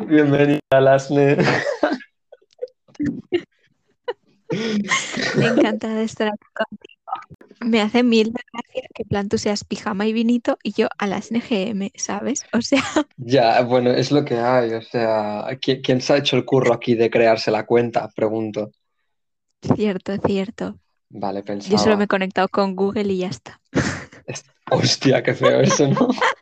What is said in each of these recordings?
Bienvenida a Lasne. Me encanta de estar aquí contigo. Me hace mil gracias que en plan tú seas pijama y vinito y yo a las NGM, ¿sabes? O sea, Ya, bueno, es lo que hay. O sea, ¿qui- ¿quién, se ha hecho el curro aquí de crearse la cuenta? Pregunto. cierto, cierto. Vale, Yo solo pensaba. me he conectado con Google y ya está. Es- Hostia, qué feo eso, ¿no?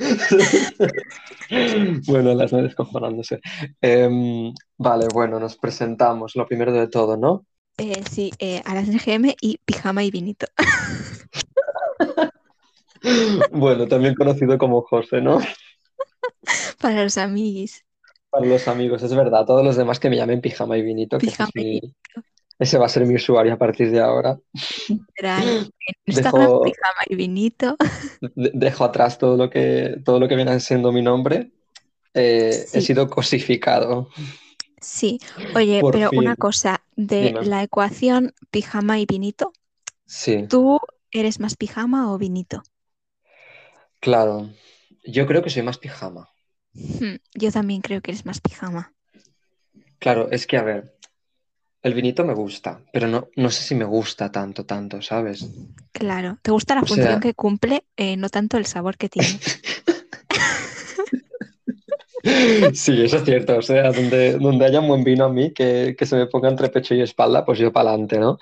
Bueno, las nueve descojonándose. Em, vale, bueno, nos presentamos. Lo primero de todo, ¿no? Eh, sí, eh, a las NGM y pijama y vinito. Bueno, también conocido como José, ¿no? Para los amiguis. Para los amigos, es verdad. Todos los demás que me llamen Pijama y Vinito, que ese, Pijama es y mi- ese va a ser mi usuario a partir de ahora. Literal. Instagram, Dejo, pijama y vinito. de- dejo atrás todo lo que, todo lo que viene siendo mi nombre. Eh, he sido cosificado, sí. Oye, por pero una cosa, de Dime. la ecuación pijama y vinito, Sí, ¿tú eres más pijama o vinito? claro. Yo creo que soy más pijama. Hmm, Yo también creo que eres más pijama. Claro, es que, a ver, el vinito me gusta, pero no, no sé si me gusta tanto, tanto, ¿sabes? Claro, te gusta la O función sea, que cumple, eh, no tanto el sabor que tiene. sí, eso es cierto. O sea, donde, donde haya un buen vino a mí, que, que se me ponga entre pecho y espalda, pues yo para adelante, ¿no?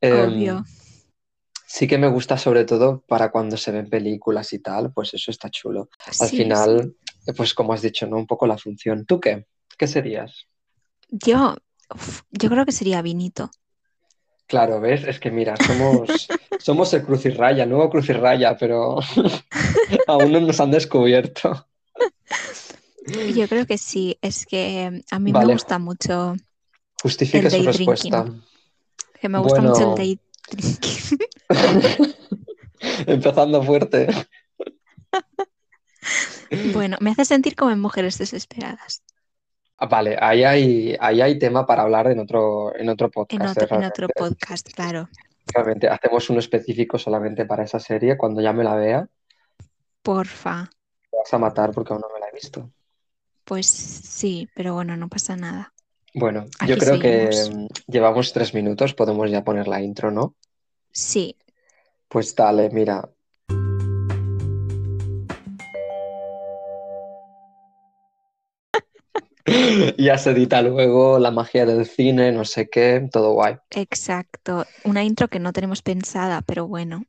Em, Obvio. sí que me gusta sobre todo para cuando se ven películas y tal, pues eso está chulo. Al Sí, sí. final, eh, pues como has dicho, ¿no? Un poco la función. ¿Tú qué? ¿Qué serías? Yo, uf, yo creo que sería vinito. Claro, ¿ves? Es que mira, somos, somos el cruz y raya, el nuevo cruz y raya, pero aún no nos han descubierto. Yo creo que sí, es que a mí me gusta mucho justifique el su day respuesta. drinking, que me gusta mucho el day drinking. empezando fuerte. Bueno, me hace sentir como en mujeres desesperadas. Vale, ahí hay, ahí hay tema para hablar en otro, en otro En podcast, otro, ¿eh? en otro podcast, claro. realmente hacemos uno específico solamente para esa serie. Cuando ya me la vea, Porfa. me vas a matar porque aún no me la he visto. Pues sí, pero bueno, no pasa nada. Bueno, yo creo que seguimos. mm, llevamos tres minutos, podemos ya poner la intro, ¿no? Sí, Pues dale, mira. Ya se edita luego la magia del cine, no sé qué, todo guay. exacto. Una intro que no tenemos pensada, pero bueno.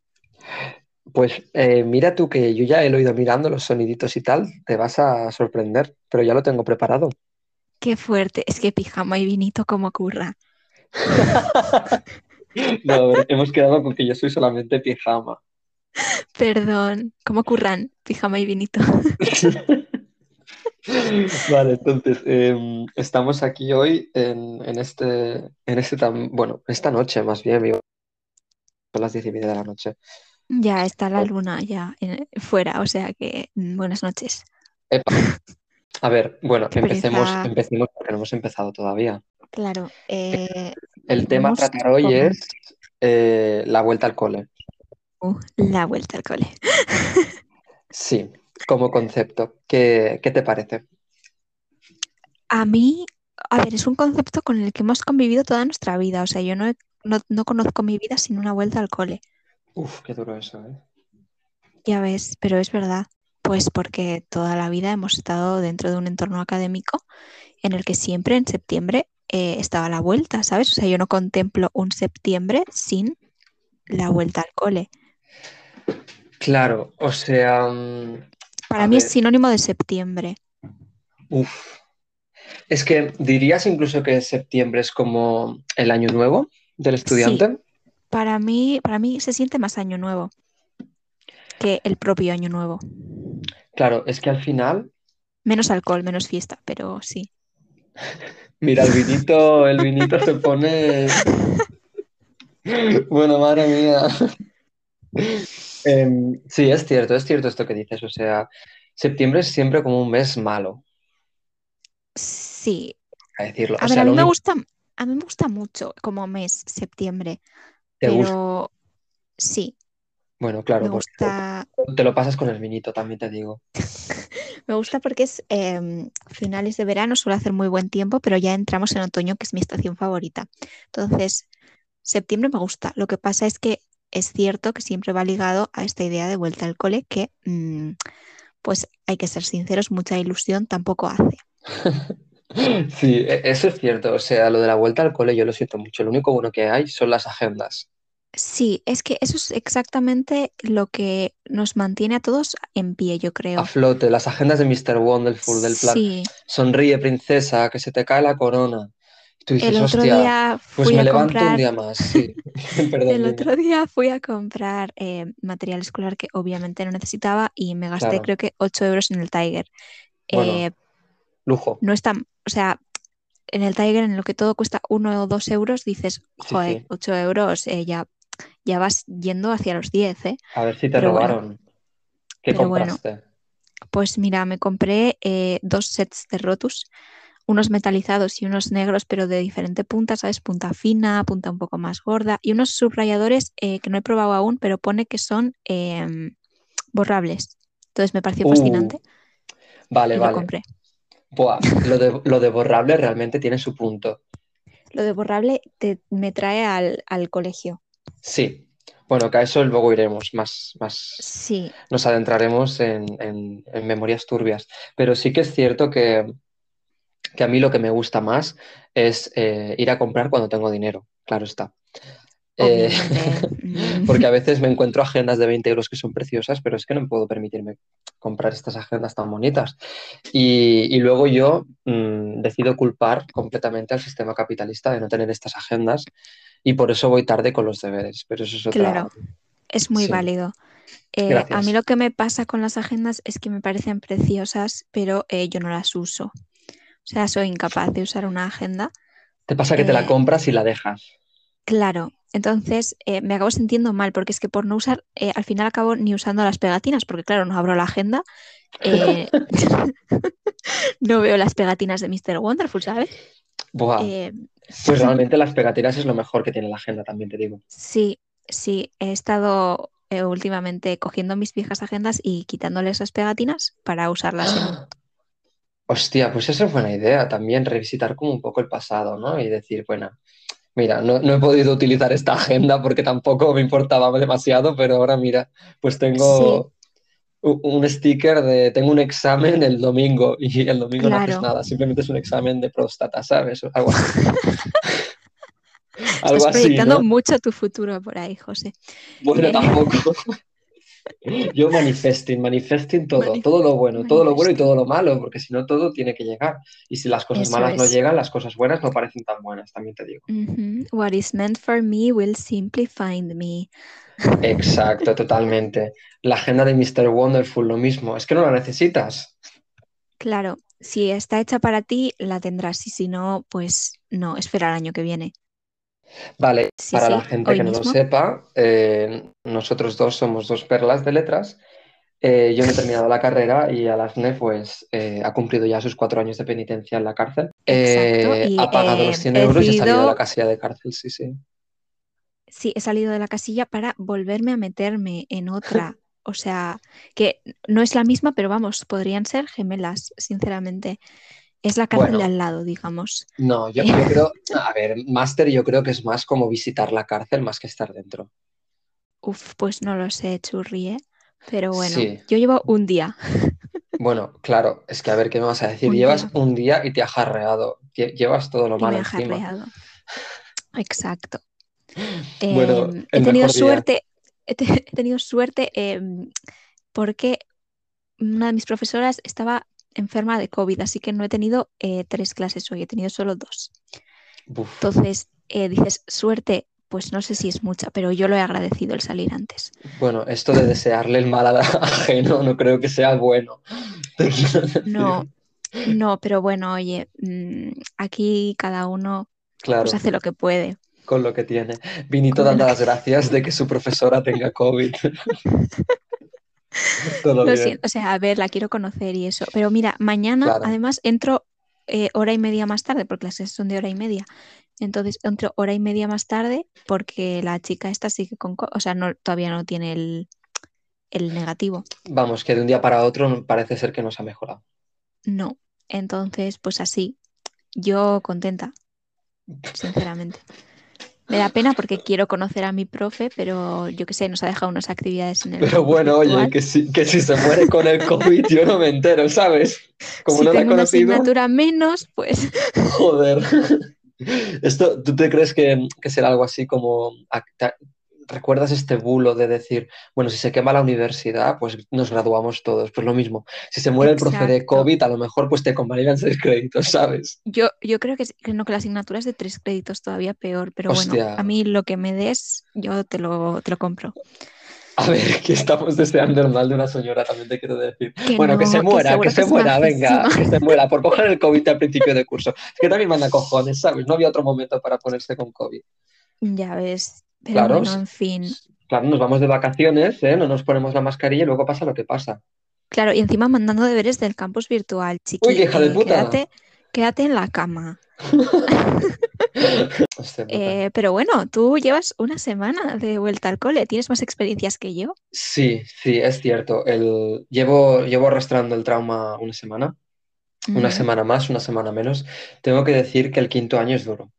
Pues eh, mira tú que yo ya he oído mirando los soniditos y tal, te vas a sorprender, pero ya lo tengo preparado. Qué fuerte. Es que pijama y vinito como curra. No, ver, hemos quedado con que yo soy solamente pijama. Perdón, ¿cómo curran? Pijama y vinito. Vale, entonces em, estamos aquí hoy en, en este, en este tan, bueno, esta noche más bien, amigo. Son las diez y media de la noche. Ya está la luna ya en- fuera, o sea que mm, buenas noches. Epa. A ver, bueno, Qué empecemos, pereza. empecemos porque no hemos empezado todavía. Claro, eh, El tema a tratar hoy con es eh, la vuelta al cole. uh, la vuelta al cole. Sí, como concepto. ¿Qué, qué te parece? A mí, a ver, es un concepto con el que hemos convivido toda nuestra vida. O sea, yo no, he- no, no conozco mi vida sin una vuelta al cole. Uf, qué duro eso, ¿eh? Ya ves, pero es verdad. Pues porque toda la vida hemos estado dentro de un entorno académico en el que siempre en septiembre eh, estaba la vuelta, ¿sabes? O sea, yo no contemplo un septiembre sin la vuelta al cole. Claro, o sea, mm, Para a mí es sinónimo de septiembre. uf. Es que dirías incluso que septiembre es como el año nuevo del Sí, estudiante. para mí, para mí se siente más año nuevo que el propio año nuevo. Claro, es que al final, Menos alcohol, menos fiesta, pero sí. mira, el vinito, el vinito se pone, bueno, madre mía. Em, sí, es cierto, es cierto esto que dices. O sea, septiembre es siempre como un mes malo, Sí. a decirlo. A O ver, sea, a mí me único gusta, a mí me gusta mucho como mes, septiembre, te gusta. pero sí, Bueno, claro, gusta, te lo pasas con el vinito, también te digo. Me gusta porque es em, finales de verano, suele hacer muy buen tiempo, pero ya entramos en otoño, que es mi estación favorita. Entonces, septiembre me gusta. Lo que pasa es que es cierto que siempre va ligado a esta idea de vuelta al cole que, mm, pues hay que ser sinceros, mucha ilusión tampoco hace. Sí, e- eso es cierto. O sea, lo de la vuelta al cole yo lo siento mucho. Lo único bueno que hay son las agendas. Sí, es que eso es exactamente lo que nos mantiene a todos en pie, yo A creo. flote, las agendas de Mr. Wonderful, del plan, Sí, sonríe, princesa, que se te cae la corona. Tú el dices, otro hostia, día pues fui me a levanto un comprar, día más. Sí, perdón, el otro día fui a comprar eh, material escolar que obviamente no necesitaba y me gasté Claro. creo que 8 euros en el Tiger. Bueno, Eh, lujo. no está, o sea, en el Tiger en lo que todo cuesta 1 o 2 euros, dices, Sí, joder, sí. 8 euros, eh, ya, ya vas yendo hacia los 10, ¿eh? A ver si te Pero bueno, robaron. ¿Qué pero bueno. compraste? Pues mira, me compré eh, dos sets de Rotus, unos metalizados y unos negros, pero de diferente punta, ¿sabes? Punta fina, punta un poco más gorda, y unos subrayadores eh, que no he probado aún, pero pone que son em, borrables. Entonces me pareció Uh, fascinante vale, y lo vale. compré. Buah, lo de, lo de borrable realmente tiene su punto. Lo de borrable te- me trae al, al colegio. Sí. Bueno, que a eso luego iremos, más, más Sí, nos adentraremos en, en- en memorias turbias. Pero sí que es cierto que, que a mí lo que me gusta más es eh, ir a comprar cuando tengo dinero, claro está. Eh, porque a veces me encuentro agendas de 20 euros que son preciosas, pero es que no puedo permitirme comprar estas agendas tan bonitas. Y, y luego yo mm, decido culpar completamente al sistema capitalista de no tener estas agendas y por eso voy tarde con los deberes. Pero eso es otra... Claro, es muy Sí, válido. Eh, a mí lo que me pasa con las agendas es que me parecen preciosas, pero eh, yo no las uso. O sea, soy incapaz de usar una agenda. Te pasa que te la Eh, compras y la dejas. claro, entonces eh, me acabo sintiendo mal porque es que por no usar, eh, al final acabo ni usando las pegatinas, porque claro, no abro la agenda, no veo las pegatinas de Mr. Wonderful, ¿sabes? Buah. Pues realmente las pegatinas es lo mejor que tiene la agenda, también te digo. sí, sí, he estado últimamente cogiendo mis viejas agendas y quitándoles las pegatinas para usarlas en... Hostia, pues esa es buena idea también, revisitar como un poco el pasado, ¿no? Y decir, bueno, mira, no, no he podido utilizar esta agenda porque tampoco me importaba demasiado, pero ahora mira, pues tengo un sticker de, tengo un examen el domingo y el domingo no haces nada, simplemente es un examen de próstata, ¿sabes? Algo así, Estás así, proyectando ¿no? mucho tu futuro por ahí, José. Bueno, Eh, tampoco. Yo manifesting, manifesting todo, manif- todo lo bueno, todo lo bueno y todo lo malo, porque si no todo tiene que llegar. Y si las cosas Eso malas no llegan, las cosas buenas no parecen tan buenas, también te digo. What is meant for me will simply find me. Exacto, totalmente. La agenda de Mr. Wonderful, lo mismo, es que no la necesitas. Claro, si está hecha para ti, la tendrás. Y si no, pues no, espera el año que viene. Vale, Sí, para la gente que no lo sepa, eh, nosotros dos somos dos perlas de letras. Eh, yo no he terminado la carrera y Alasne pues eh, ha cumplido ya sus cuatro años de penitencia en la cárcel. Exacto. Y ha pagado los eh, 100 he euros y ha salido de la casilla de cárcel, sí, sí. sí, he salido de la casilla para volverme a meterme en otra. O sea, que no es la misma, pero vamos, podrían ser gemelas, sinceramente. Es la cárcel de al lado, digamos. no, yo, Eh, yo creo, a ver, máster yo creo que es más como visitar la cárcel más que estar dentro. Uf, pues no lo sé, churri, ¿eh? Pero bueno, Sí, yo llevo un día, bueno, claro, es que a ver, ¿qué me vas a decir? un Llevas día un día y te ha jarreado, lle- llevas todo lo y me malo ha encima. jarreado. Exacto. Bueno, Em, he tenido suerte, he, te- he tenido suerte em, porque una de mis profesoras estaba enferma de COVID, así que no he tenido eh, tres clases hoy, he tenido solo dos. Entonces, eh, dices, suerte, pues no sé si es mucha, pero yo lo he agradecido el salir antes. Bueno, esto de desearle el mal a- ajeno no creo que sea bueno. No, no, pero bueno, oye, mm, aquí cada uno pues hace lo que puede. con lo que tiene. Vinito dando las gracias de que su profesora tenga COVID. Todo Lo bien. siento, o sea, a ver, la quiero conocer y eso. Pero mira, mañana Claro. además entro eh, hora y media más tarde, porque las clases son de hora y media. Entonces entro hora y media más tarde porque la chica esta sigue con... co- O sea, no, todavía no tiene el, el negativo. Vamos, que de un día para otro parece ser que nos ha mejorado. No. Entonces, pues así, yo contenta, sinceramente. Me da pena porque quiero conocer a mi profe, pero yo qué sé, nos ha dejado unas actividades en el. Pero bueno, oye, que si, que si se muere con el COVID, yo no me entero, ¿sabes? Como si no la he tengo una conocido, asignatura menos, pues joder. Esto, ¿tú te crees que, que será algo así como... ¿Recuerdas este bulo de decir, bueno, si se quema la universidad, pues nos graduamos todos? Pues lo mismo. Si se muere el profe de. COVID, a lo mejor pues te convalidan seis créditos, ¿sabes? yo, yo creo que, que no, que la asignatura es de tres créditos todavía peor, pero bueno, Hostia. a mí lo que me des, yo te lo, te lo compro. A ver, que estamos deseando el mal de una señora, también te quiero decir. Que Bueno, que se muera, seguro que se muera, venga, que se muera, por coger el COVID al principio de curso. Es que también manda cojones, ¿sabes? No había otro momento para ponerse con COVID. Ya ves, pero Claro, bueno, en fin. Claro, nos vamos de vacaciones, ¿eh? No nos ponemos la mascarilla y luego pasa lo que pasa. Claro, y encima mandando deberes del campus virtual, chiqui. Uy, hija de eh, puta. quédate, quédate en la cama. Eh, pero bueno, tú llevas una semana de vuelta al cole, tienes más experiencias que yo. Sí, sí, es cierto. El... Llevo, llevo arrastrando el trauma una semana, una Ujú, semana más, una semana menos. Tengo que decir que el quinto año es duro.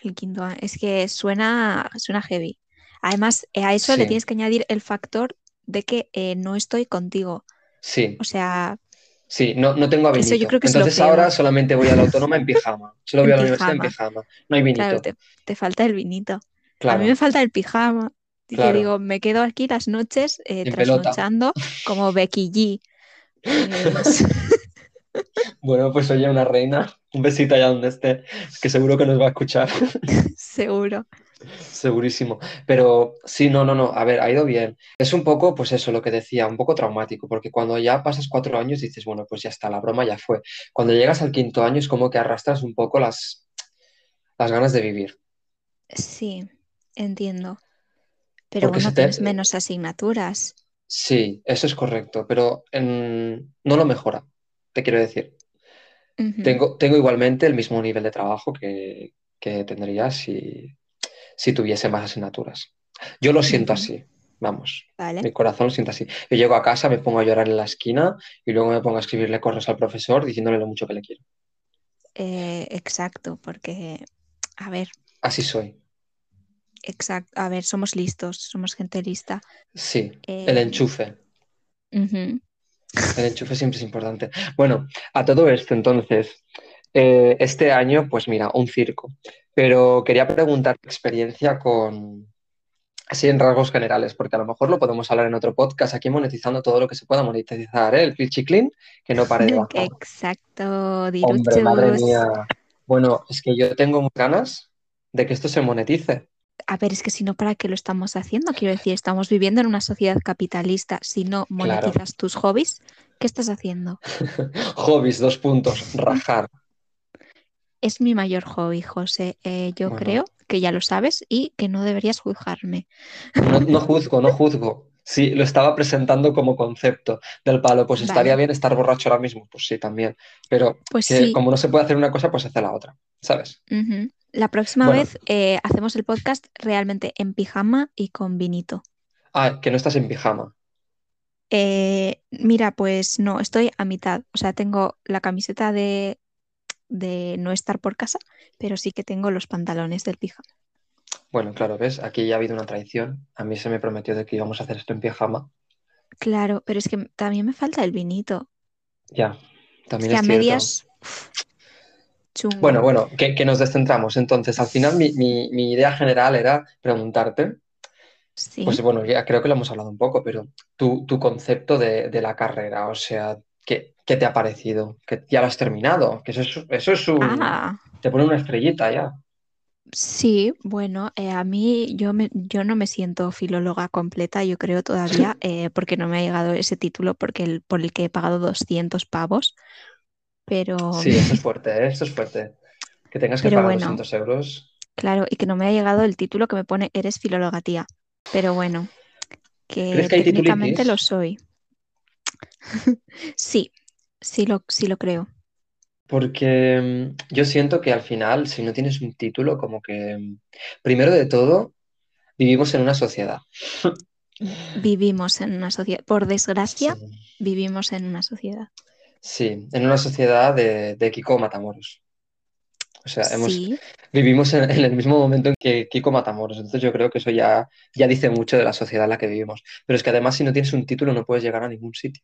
El quinto año. Es que suena, suena heavy. Además, eh, a eso le tienes que añadir el factor de que eh, no estoy contigo. sí, O sea, sí, no, no tengo a eso yo vinito. creo que es Entonces ahora solamente voy a la autónoma en pijama. Solo voy a la universidad en pijama. No hay Claro, vinito. te, te falta el vinito. A mí Claro, me falta el pijama. Y claro. digo, me quedo aquí las noches eh, pelota. trasnochando como Becky G. Pues, Bueno, pues oye, una reina. Un besito allá donde esté, que seguro que nos va a escuchar. seguro. Segurísimo. Pero sí, no, no, no. A ver, ha ido bien. Es un poco, pues eso, lo que decía, un poco traumático, porque cuando ya pasas cuatro años dices, bueno, pues ya está, la broma ya fue. Cuando llegas al quinto año es como que arrastras un poco las, las ganas de vivir. Sí, entiendo. Pero Porque bueno, te... tienes menos asignaturas. Sí, eso es correcto, pero en- no lo mejora, te quiero decir. Tengo, tengo igualmente el mismo nivel de trabajo que, que tendría si, si tuviese más asignaturas. Yo lo siento así, vamos, mi Vale. corazón lo siente así. Yo llego a casa, me pongo a llorar en la esquina y luego me pongo a escribirle correos al profesor diciéndole lo mucho que le quiero. Eh, exacto, porque, a ver, Así soy. exacto, a ver, somos listos, somos gente lista. Sí, el Eh, enchufe. ujú, El enchufe siempre es importante. Bueno, a todo esto, entonces, eh, este año, pues mira, un circo. Pero quería preguntar tu experiencia con, así en rasgos generales, porque a lo mejor lo podemos hablar en otro podcast, aquí monetizando todo lo que se pueda monetizar, ¿eh? El Filchiclin, que no pare de bajar. Exacto, Hombre, madre diruchos. mía. Bueno, es que yo tengo ganas de que esto se monetice. A ver, es que si no, ¿para qué lo estamos haciendo? Quiero decir, estamos viviendo en una sociedad capitalista. Si no Claro. monetizas tus hobbies, ¿qué estás haciendo? Hobbies, dos puntos, rajar. Es mi mayor hobby, José. Eh, yo Bueno. creo que ya lo sabes y que no deberías juzgarme. No, no juzgo, no juzgo. Sí, lo estaba presentando como concepto del palo. Pues estaría bien estar borracho ahora mismo. Pues sí, también. Pero Pues que sí. como no se puede hacer una cosa, pues hace la otra. ¿Sabes? La próxima Bueno. vez eh, hacemos el podcast realmente en pijama y con vinito. Ah, que no estás en pijama. Eh, mira, pues no, estoy a mitad. O sea, tengo la camiseta de, de no estar por casa, pero sí que tengo los pantalones del pijama. Bueno, claro, ves, aquí ya ha habido una traición. A mí se me prometió de que íbamos a hacer esto en pijama. Claro, pero es que también me falta el vinito. Ya, Es también que es a medias, chungo. Bueno, bueno, que, que nos descentramos. Entonces, al final mi, mi- mi idea general era preguntarte, Sí. pues bueno, ya creo que lo hemos hablado un poco, pero tu, tu concepto de, de la carrera, o sea, ¿qué, qué te ha parecido? Que ya lo has terminado, que eso es, eso es un... Ah, Te pone una estrellita ya. sí, bueno, eh, a mí yo, me, yo no me siento filóloga completa, yo creo todavía, eh, porque no me ha llegado ese título porque el, por el que he pagado 200 pavos, pero Sí, eso es fuerte, ¿eh? Eso es fuerte. Que tengas que Pero pagar bueno. 200 euros. claro, y que no me ha llegado el título que me pone eres filóloga tía. Pero bueno, que ¿Crees que técnicamente lo soy. Sí, sí lo, sí lo creo. Porque mm, yo siento que al final, si no tienes un título, como que, mm, primero de todo, vivimos en una sociedad. Vivimos en una sociedad, por desgracia, Sí, vivimos en una sociedad. Sí, en una sociedad de, de Kiko Matamoros. O sea, hemos, Sí, vivimos en, en el mismo momento en que Kiko Matamoros. Entonces yo creo que eso ya, ya dice mucho de la sociedad en la que vivimos. Pero es que además si no tienes un título no puedes llegar a ningún sitio.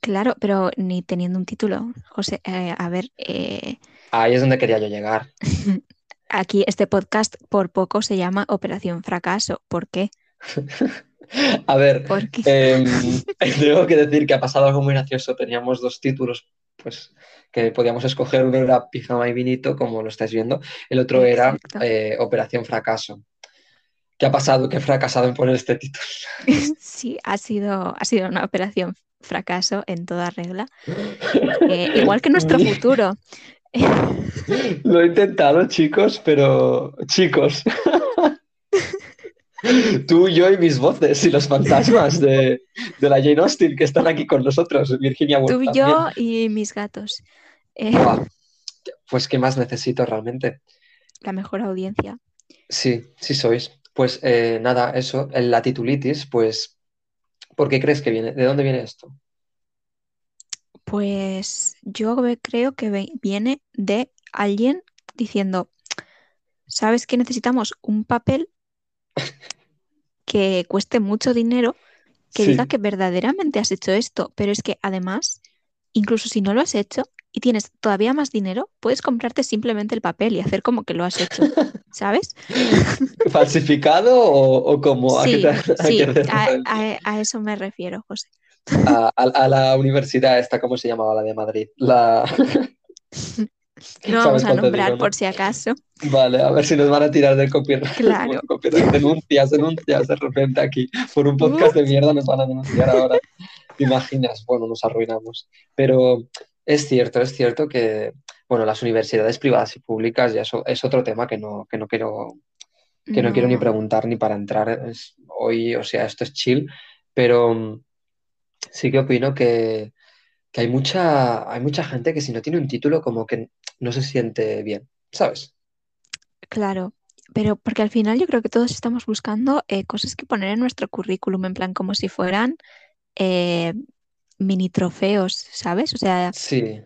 claro, pero ni teniendo un título. José, eh, a ver, eh, Ahí es donde quería yo llegar. aquí este podcast por poco se llama Operación Fracaso. ¿Por qué? A ver, em, tengo que decir que ha pasado algo muy gracioso. Teníamos dos títulos, pues, que podíamos escoger. Uno era Pijama y Vinito, como lo estáis viendo. El otro era eh, Operación Fracaso. ¿Qué ha pasado? Que he fracasado en poner este título. sí, ha sido, ha sido una operación fracaso en toda regla. Eh, igual que nuestro futuro. Lo he intentado, chicos, pero chicos. Tú, yo y mis voces y los fantasmas de, de la Jane Austen que están aquí con nosotros, Virginia Woolf Tú y también. yo y mis gatos. Eh, Pues, ¿qué más necesito realmente? la mejor audiencia. Sí, sí sois. Pues eh, nada, eso, la titulitis, pues, ¿por qué crees que viene? ¿De dónde viene esto? Pues yo creo que viene de alguien diciendo, ¿sabes que necesitamos un papel que cueste mucho dinero, que diga que verdaderamente has hecho esto? Pero es que además, incluso si no lo has hecho y tienes todavía más dinero, puedes comprarte simplemente el papel y hacer como que lo has hecho, ¿sabes? ¿falsificado o, o cómo? ¿A qué Sí, te- sí, a, a- a eso me refiero, José. a la universidad esta, ¿cómo se llamaba la de Madrid? La... No vamos ¿Sabes a nombrar digo, no? por si acaso. Vale, a ver si nos van a tirar del copyright. Claro. copyright. Denuncias, denuncias de repente aquí. Por un podcast de mierda nos van a denunciar ahora. ¿Te imaginas? Bueno, nos arruinamos. Pero es cierto, es cierto que, bueno, las universidades privadas y públicas ya eso es otro tema que no, que no quiero que no quiero ni preguntar ni para entrar es- hoy, o sea, esto es chill, pero sí que opino que, que hay mucha, hay mucha gente que si no tiene un título como que no se siente bien, ¿sabes? claro. Pero porque al final yo creo que todos estamos buscando eh, cosas que poner en nuestro currículum, en plan como si fueran eh, mini trofeos, ¿sabes? O sea, Sí,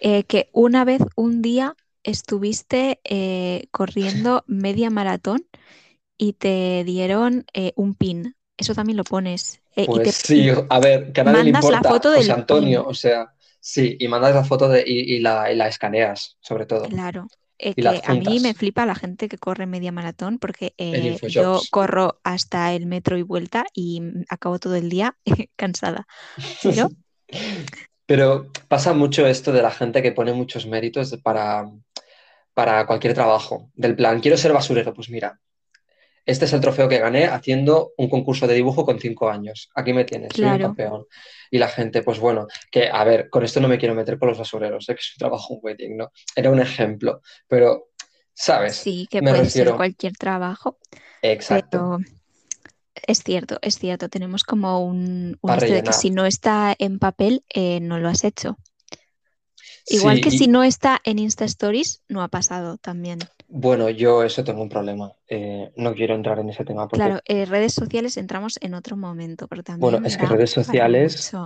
eh, que una vez, un día, estuviste corriendo media maratón y te dieron un pin. Eso también lo pones. Eh, y pues te sí, y a ver, que a nadie le la importa, foto José Antonio, o sea, sí, y mandas la foto de, y, y la, y la escaneas, sobre todo, Claro, eh, y la que a mí me flipa la gente que corre media maratón porque eh, yo corro hasta el metro y vuelta y acabo todo el día cansada. Pero Pero pasa mucho esto de la gente que pone muchos méritos para, para cualquier trabajo. Del plan, quiero ser basurero. Pues mira, este es el trofeo que gané haciendo un concurso de dibujo con cinco años. Aquí me tienes, soy un campeón. Y la gente, pues bueno, que a ver, con esto no me quiero meter con los basureros, sé que es un trabajo muy digno. Era un ejemplo, pero, ¿sabes? sí que Me puede ser refiero. cualquier trabajo, Exacto, pero es cierto, es cierto, tenemos como un, un de que si no está en papel, eh, no lo has hecho. Igual Sí, que si no está en Insta Stories, no ha pasado también. Bueno, yo eso tengo un problema. Eh, no quiero entrar en ese tema porque, Claro, eh, redes sociales entramos en otro momento, pero bueno, también es que redes sociales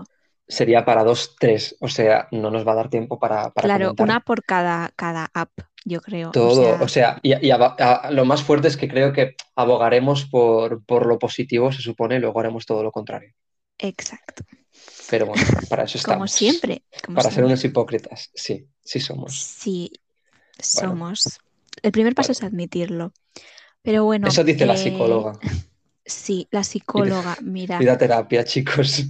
sería para dos, tres, o sea, no nos va a dar tiempo para, para Claro, comentar una por cada, cada app, yo creo. Todo. O sea, sea, y, a- lo más fuerte es que creo que abogaremos por, por lo positivo, se supone, y luego haremos todo lo contrario. exacto. Pero bueno, para eso Como estamos. siempre, como Para ser siempre. unos hipócritas. Sí, sí somos. Sí, Bueno, somos. El primer paso es admitirlo. Pero bueno, Eso dice la eh, psicóloga. sí, la psicóloga, mira, Id a terapia, chicos.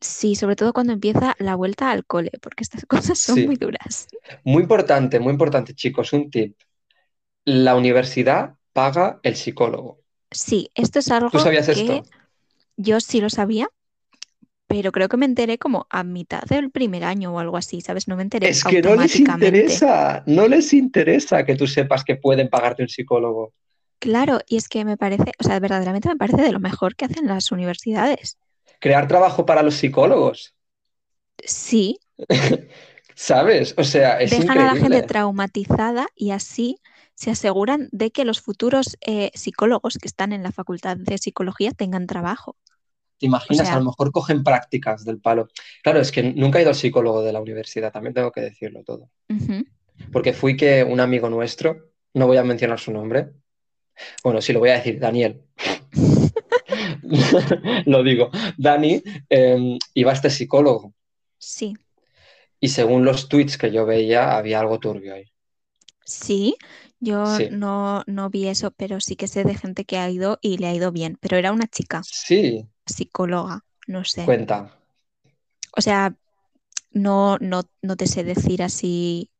sí, sobre todo cuando empieza la vuelta al cole, porque estas cosas son muy duras. Muy importante, muy importante, chicos. Un tip. La universidad paga el psicólogo. Sí, esto es ¿Tú algo sabías que esto? yo sí lo sabía, pero creo que me enteré como a mitad del primer año o algo así, ¿sabes? No me enteré Es que no les interesa, no les interesa que tú sepas que pueden pagarte un psicólogo. Claro, y es que me parece, o sea, verdaderamente me parece de lo mejor que hacen las universidades. Crear trabajo para los psicólogos, Sí, ¿sabes? O sea, es dejan a la gente traumatizada y así se aseguran de que los futuros eh, psicólogos que están en la facultad de psicología tengan trabajo. ¿Te imaginas? a lo mejor cogen prácticas del palo. Claro, es que nunca he ido al psicólogo de la universidad, también tengo que decirlo todo. Porque fui que un amigo nuestro, no voy a mencionar su nombre, bueno, sí lo voy a decir, Daniel. lo digo, Dani em, iba a este psicólogo. Sí. Y según los tweets que yo veía, había algo turbio ahí. Sí, yo no, no vi eso, pero sí que sé de gente que ha ido y le ha ido bien. Pero era una chica. Sí. Psicóloga, no sé. Cuenta. O sea, no, no, no te sé decir así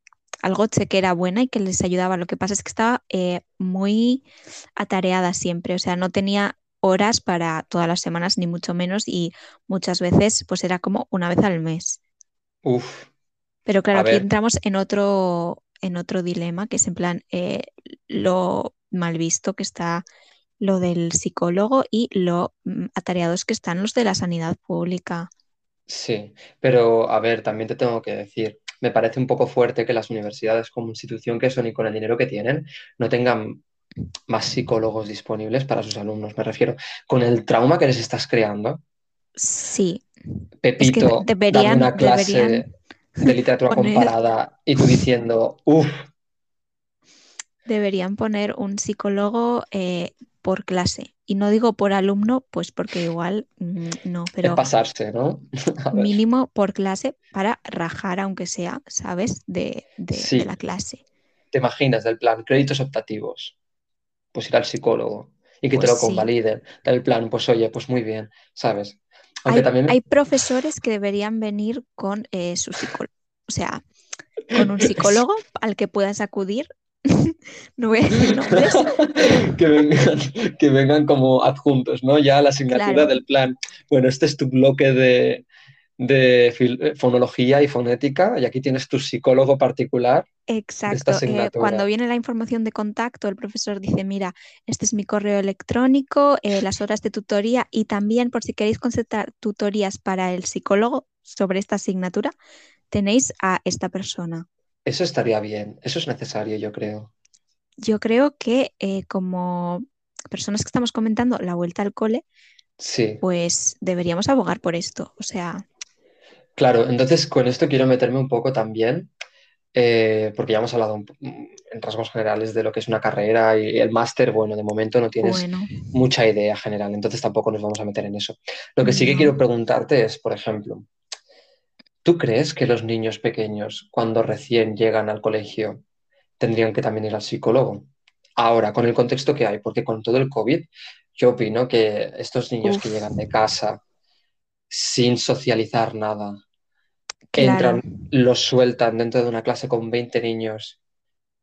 algo sé que era buena y que les ayudaba. Lo que pasa es que estaba eh, muy atareada siempre, o sea, no tenía horas para todas las semanas, ni mucho menos, y muchas veces pues era como una vez al mes. Uf. Pero claro, aquí entramos en otro, en otro dilema, que es en plan eh, lo mal visto que está lo del psicólogo y lo mm, atareados que están los de la sanidad pública. Sí, pero a ver, también te tengo que decir, me parece un poco fuerte que las universidades como institución que son y con el dinero que tienen no tengan más psicólogos disponibles para sus alumnos. Me refiero, con el trauma que les estás creando. Sí. Pepito, deberían, una clase de literatura comparada y tú diciendo, uff. Deberían poner un psicólogo eh, por clase. Y no digo por alumno, pues porque igual mm, no, pero... pasarse, ¿no? mínimo por clase para rajar, aunque sea, ¿sabes? De, la clase. ¿Te imaginas del plan créditos optativos? Pues ir al psicólogo y que te pues lo convaliden. Del plan, pues oye, pues muy bien, ¿sabes? Aunque hay, también... hay profesores que deberían venir con eh, su psicólogo. O sea, con un psicólogo al que puedas acudir no voy a decir nombres. que, vengan, como adjuntos, ¿no? Ya la asignatura del plan. Bueno, este es tu bloque de, eh, fonología y fonética y aquí tienes tu psicólogo particular. Exacto. Eh, cuando viene la información de contacto, el profesor dice, mira, este es mi correo electrónico, eh, las horas de tutoría y también por si queréis concertar tutorías para el psicólogo sobre esta asignatura, tenéis a esta persona. Eso estaría bien, eso es necesario, yo creo. Yo creo que eh, como personas que estamos comentando la vuelta al cole, sí. pues deberíamos abogar por esto. O sea. Claro, entonces con esto quiero meterme un poco también, eh, porque ya hemos hablado en rasgos generales de lo que es una carrera y el máster, bueno, de momento no tienes mucha idea general, entonces tampoco nos vamos a meter en eso. Lo que sí que quiero preguntarte es, por ejemplo, ¿Tú crees que los niños pequeños, cuando recién llegan al colegio, tendrían que también ir al psicólogo? Ahora, con el contexto que hay, porque con todo el COVID, yo opino que estos niños que llegan de casa sin socializar nada, entran, los sueltan dentro de una clase con 20 niños,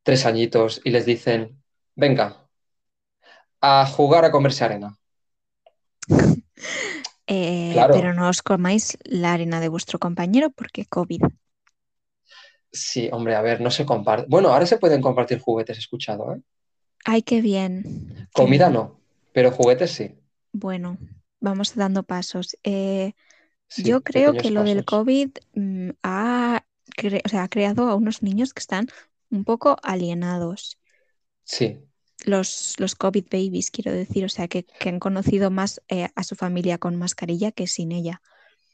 tres añitos, y les dicen, venga, a jugar a comerse arena. Eh, pero no os comáis la arena de vuestro compañero porque COVID. Sí, hombre, a ver, no se comparte. Bueno, ahora se pueden compartir juguetes, he escuchado, ¿eh? Ay, qué bien. Comida no, pero juguetes sí. Bueno, vamos dando pasos. Eh, yo creo que lo del COVID mm, ha, ha creado a unos niños que están un poco alienados. Sí los, los COVID babies, quiero decir, o sea, que, han conocido más eh, a su familia con mascarilla que sin ella.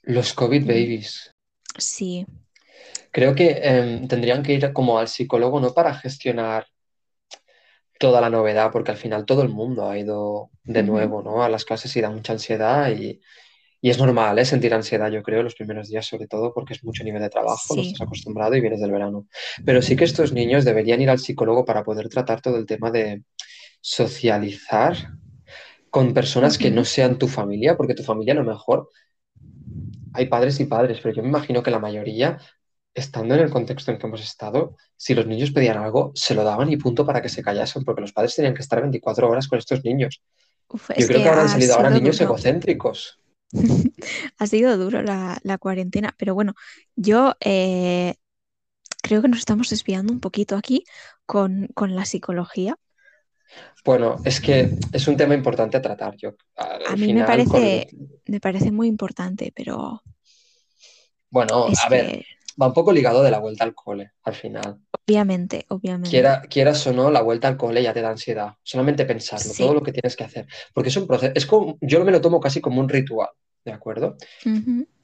Los COVID mm. babies. Sí. Creo que em, tendrían que ir como al psicólogo, no para gestionar toda la novedad, porque al final todo el mundo ha ido de nuevo ¿no? a las clases y da mucha ansiedad y, es normal ¿eh? sentir ansiedad, yo creo, los primeros días, sobre todo porque es mucho nivel de trabajo, no estás acostumbrado y vienes del verano. Pero sí que estos niños deberían ir al psicólogo para poder tratar todo el tema de, socializar con personas que no sean tu familia, porque tu familia a lo mejor hay padres y padres, pero yo me imagino que la mayoría, estando en el contexto en que hemos estado, si los niños pedían algo, se lo daban y punto para que se callasen, porque los padres tenían que estar 24 horas con estos niños. yo creo que, ahora han salido ahora niños egocéntricos. ha sido duro la, cuarentena, pero bueno, yo eh, creo que nos estamos desviando un poquito aquí con, con la psicología, bueno, es que es un tema importante a tratar. Yo, a mí me, parece, me parece muy importante, pero... Bueno, a ver, va un poco ligado de la vuelta al cole, al final. Obviamente, obviamente. Quiera, quieras o no, la vuelta al cole ya te da ansiedad. Solamente pensarlo, Sí. todo lo que tienes que hacer. Porque es un proceso, es como, yo me lo tomo casi como un ritual, ¿de acuerdo?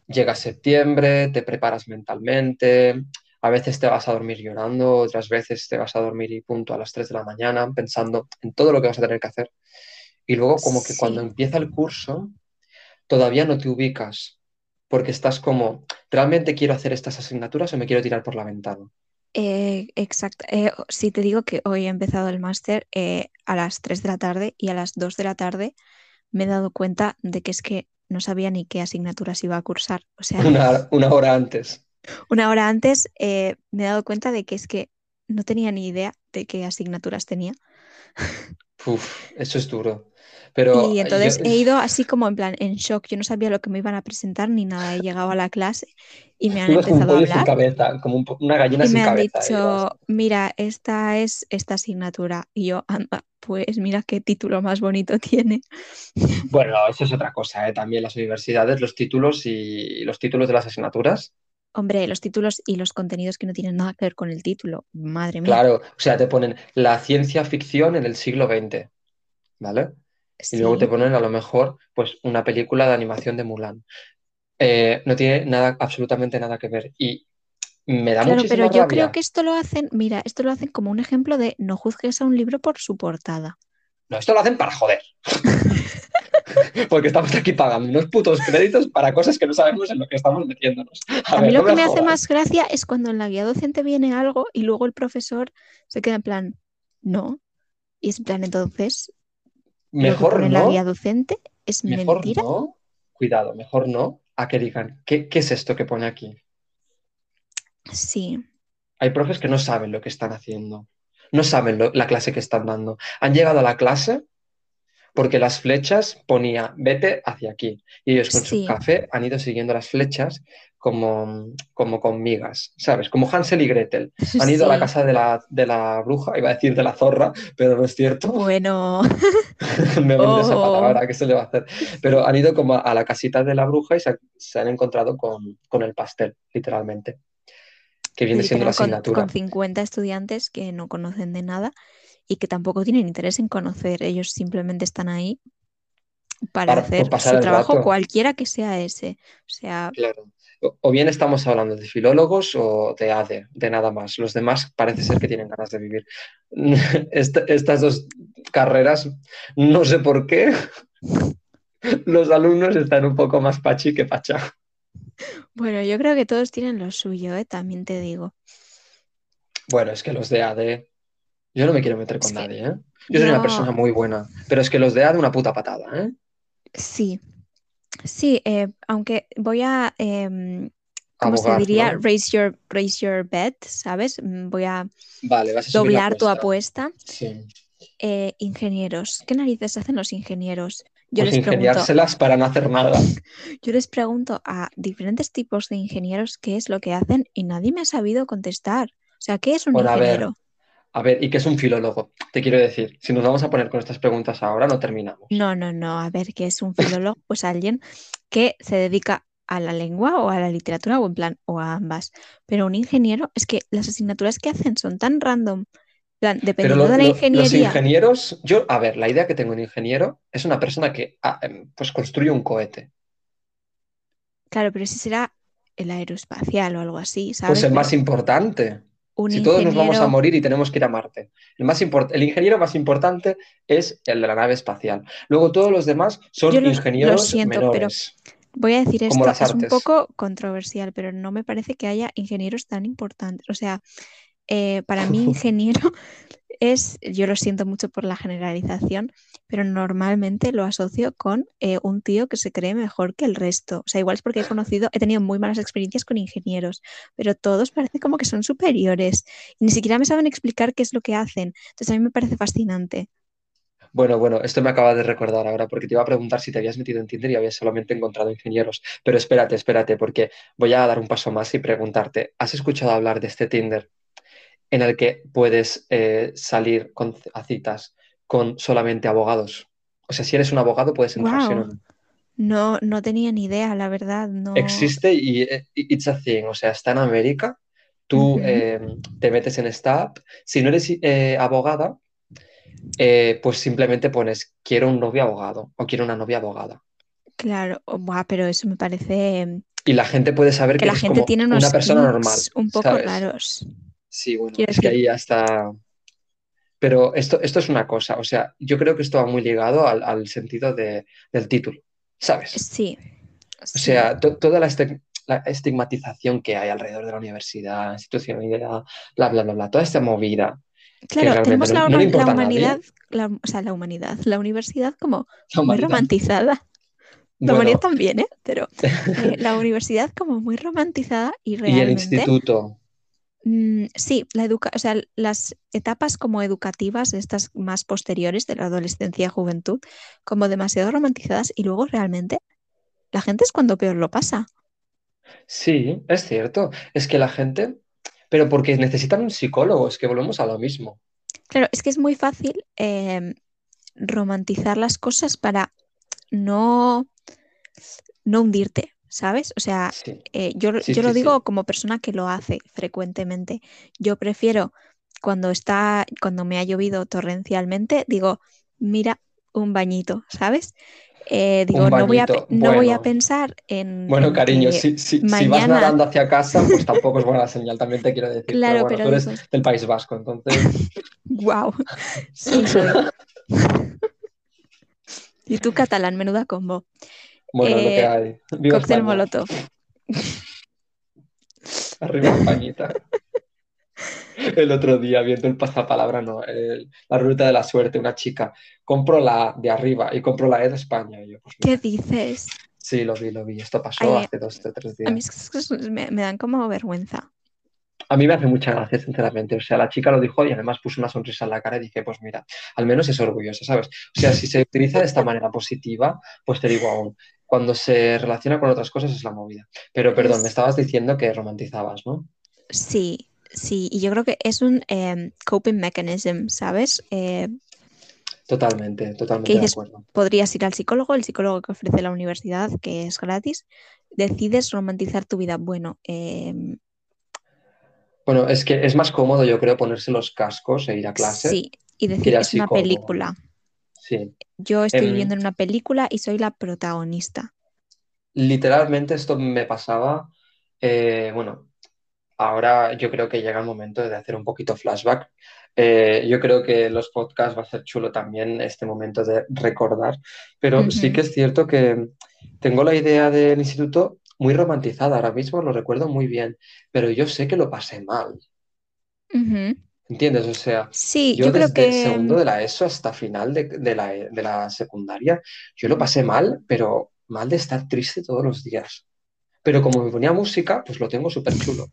Llega septiembre, te preparas mentalmente, a veces te vas a dormir llorando, otras veces te vas a dormir y punto a las 3 de la mañana pensando en todo lo que vas a tener que hacer. Y luego como que cuando empieza el curso, todavía no te ubicas, porque estás como, ¿realmente quiero hacer estas asignaturas o me quiero tirar por la ventana? Eh, exacto. Eh, si te digo que hoy he empezado el máster eh, a las 3 de la tarde y a las 2 de la tarde me he dado cuenta de que es que no sabía ni qué asignaturas iba a cursar. O sea, Una, una hora antes. una hora antes eh, me he dado cuenta de que es que no tenía ni idea de qué asignaturas tenía. Uf, eso es duro. Pero Y entonces yo- he ido así como en plan en shock. Yo no sabía lo que me iban a presentar ni nada. He llegado a la clase y me han ibas como un empezado a pollo sin hablar cabeza, como un una gallina y sin me han cabeza. dicho, mira, esta es esta asignatura. Y yo, anda, pues mira qué título más bonito tiene. Bueno, eso es otra cosa, ¿eh? También las universidades, los títulos y los títulos de las asignaturas. Hombre, los títulos y los contenidos que no tienen nada que ver con el título. Madre mía. Claro, o sea, te ponen la ciencia ficción en el siglo XX, ¿vale? Y luego te ponen a lo mejor pues una película de animación de Mulan. Eh, no tiene nada, absolutamente nada que ver. Y me da Claro, pero yo creo que esto lo hacen, mira, esto lo hacen como un ejemplo de no juzgues a un libro por su portada. No, esto lo hacen para joder. Porque estamos aquí pagando unos putos créditos para cosas que no sabemos en lo que estamos metiéndonos. A A mí lo no que me me hace más gracia es cuando en la guía docente viene algo y luego el profesor se queda en plan, no. Y es en plan, entonces, Mejor en la no, guía docente es mejor mentira. no, cuidado, mejor no, a que digan, ¿qué, qué es esto que pone aquí? Sí, Hay profes que no saben lo que están haciendo, no saben lo- la clase que están dando. Han llegado a la clase porque las flechas ponía, vete hacia aquí. Y ellos con su café han ido siguiendo las flechas como, como con migas, ¿sabes? Como Hansel y Gretel. Han ido a la casa de la, de la bruja, iba a decir de la zorra, pero no es cierto. Bueno, Me venido esa palabra, ¿qué se le va a hacer? Pero han ido como a la casita de la bruja y se, se han encontrado con, con el pastel, literalmente, que viene siendo la literal, con, asignatura. con 50 estudiantes que no conocen de nada y que tampoco tienen interés en conocer. Ellos simplemente están ahí para Para- hacer su trabajo, rato. cualquiera que sea ese. O sea, Claro. O, bien estamos hablando de filólogos o de ADE, de nada más. Los demás parece ser que tienen ganas de vivir. Esta- estas dos carreras, no sé por qué, los alumnos están un poco más pachi que pacha. bueno, yo creo que todos tienen lo suyo, ¿eh? También te digo. Bueno, es que los de ADE, yo no me quiero meter con nadie, ¿eh? Yo soy una persona muy buena, pero es que los de ADE una puta patada, ¿eh? Sí, sí, eh, aunque voy a, em, ¿cómo se diría? ¿no? Raise your, raise your bet, ¿sabes? Mm, Voy a Vale, vas a doblar tu apuesta. Sí. Eh, ingenieros, ¿qué narices hacen los ingenieros? Yo Pues les pregunto, ingeniárselas para no hacer nada. yo les pregunto a diferentes tipos de ingenieros qué es lo que hacen y nadie me ha sabido contestar. O sea, ¿qué es un Bueno, a ingeniero? A ver, ¿y qué es un filólogo? Te quiero decir, si nos vamos a poner con estas preguntas ahora, no terminamos. No, no, no. A ver, ¿qué es un filólogo? Pues alguien que se dedica a la lengua o a la literatura o en plan, o a ambas. Pero un ingeniero, es que las asignaturas que hacen son tan random. En plan, dependiendo lo- de la lo- los ingeniería. ingenieros, yo, a ver, la idea que tengo de ingeniero es una persona que ah, em, pues construye un cohete. Claro, pero ese será el aeroespacial o algo así, ¿sabes? Pues el Pero más importante. Un Si todos nos vamos a morir y tenemos que ir a Marte. El, más el ingeniero más importante es el de la nave espacial. Luego todos los demás son Yo lo- lo ingenieros siento, pero voy a decir esto, es un poco controversial, pero no me parece que haya ingenieros tan importantes. O sea, eh, para mí ingeniero es, yo lo siento mucho por la generalización, pero normalmente lo asocio con eh, un tío que se cree mejor que el resto. O sea, igual es porque he conocido, he tenido muy malas experiencias con ingenieros, pero todos parecen como que son superiores y ni siquiera me saben explicar qué es lo que hacen. Entonces a mí me parece fascinante. Bueno, bueno, esto me acaba de recordar ahora, porque te iba a preguntar si te habías metido en Tinder y habías solamente encontrado ingenieros. Pero espérate, espérate, porque voy a dar un paso más y preguntarte, ¿has escuchado hablar de este Tinder en el que puedes eh, salir con- a citas con solamente abogados? O sea, si eres un abogado puedes entrar, ¿sí o Wow. no? No, no tenía ni idea, la verdad. No. Existe y eh, it's a thing, o sea, está en América. Tú eh, te metes en esta app. Si no eres eh, abogada, pues simplemente pones quiero un novio abogado o quiero una novia abogada. Claro, buah, pero eso me parece em, Y la gente puede saber que que la eres gente como tiene una unos persona normal, un poco ¿sabes? raros. Sí, bueno, es que ahí ya está. Pero esto, esto es una cosa, o sea, yo creo que esto va muy ligado al, al sentido de- del título, ¿sabes? sí, O sí. sea, to- toda la, este- la estigmatización que hay alrededor de la universidad, institucionalidad, bla, bla, bla, bla, toda esta movida Claro, realmente tenemos la, no la humanidad, la- o sea, la humanidad, la universidad como la muy humanidad. romantizada. La humanidad Bueno, también, ¿eh? Pero eh, la universidad como muy romantizada y y el realmente, instituto, mm, sí, la educa o sea, las etapas como educativas, estas más posteriores de la adolescencia y juventud, como demasiado romantizadas y luego realmente la gente es cuando peor lo pasa. sí, es cierto, es que la gente, pero porque necesitan un psicólogo, es que volvemos a lo mismo. Claro, es que es muy fácil em, romantizar las cosas para no, no hundirte, ¿sabes? O sea, Sí, eh, yo, sí, yo lo digo como persona que lo hace frecuentemente. Yo prefiero cuando está, cuando me ha llovido torrencialmente, digo, mira, un bañito, ¿sabes? Eh, digo, no voy a, no voy a bueno. pensar en, Bueno, en cariño, que si, si, si vas nadando hacia casa, pues tampoco es buena señal, también te quiero decir. Pero claro, bueno, pero tú eres digo, del País Vasco, entonces. wow, sí soy. Y tú catalán, menuda combo. Bueno, lo que Eh, hay. Viva cóctel España. molotov. Arriba Españita. El otro día, viendo el pasapalabra, no, el- la ruta de la suerte, una chica, compro la A de arriba y compro la E de España. Y yo, pues ¿Qué dices? sí, lo vi, lo vi. Esto pasó Ay, hace dos o tres a mí días. es que es- me, me dan como vergüenza. A mí me hace mucha gracia, sinceramente. O sea, la chica lo dijo y además puso una sonrisa en la cara y dije, pues mira, al menos es orgullosa, ¿sabes? O sea, si se utiliza de esta manera positiva, pues te digo aún, cuando se relaciona con otras cosas es la movida. Pero perdón, me Es, estabas diciendo que romantizabas, ¿no? sí, sí, y yo creo que es un em, coping mechanism, ¿sabes? Eh, Totalmente, que totalmente de dices, acuerdo. podrías ir al psicólogo, el psicólogo que ofrece la universidad, que es gratis, decides romantizar tu vida. Bueno, em, Bueno, es que es más cómodo, yo creo, ponerse los cascos e ir a clase sí, y que decir, es una película. Sí. Yo estoy Em, viviendo en una película y soy la protagonista. literalmente esto me pasaba, eh, bueno, ahora yo creo que llega el momento de hacer un poquito flashback. Eh, yo creo que los podcasts va a ser chulo también este momento de recordar, pero sí que es cierto que tengo la idea del instituto muy romantizada, ahora mismo lo recuerdo muy bien, pero yo sé que lo pasé mal. ¿Entiendes? O sea, Sí, yo yo creo desde que segundo de la ESO hasta final de, de la, de la secundaria, yo lo pasé mal, pero mal de estar triste todos los días. Pero como me ponía música, pues lo tengo súper chulo.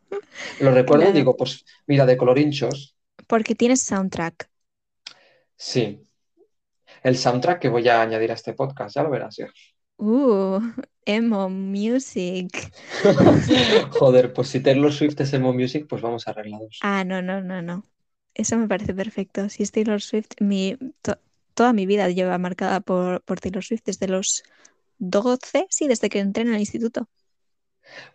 Lo recuerdo y digo, pues mira, de colorinchos, porque tienes soundtrack. sí. El soundtrack que voy a añadir a este podcast, ya lo verás, ya. Uh, emo music. Joder, pues si Taylor Swift es emo music, pues vamos arreglados. Ah, no, no, no, no. Eso me parece perfecto. Si es Taylor Swift, mi, to- toda mi vida lleva marcada por, por Taylor Swift desde los 12, sí, desde que entré en el instituto.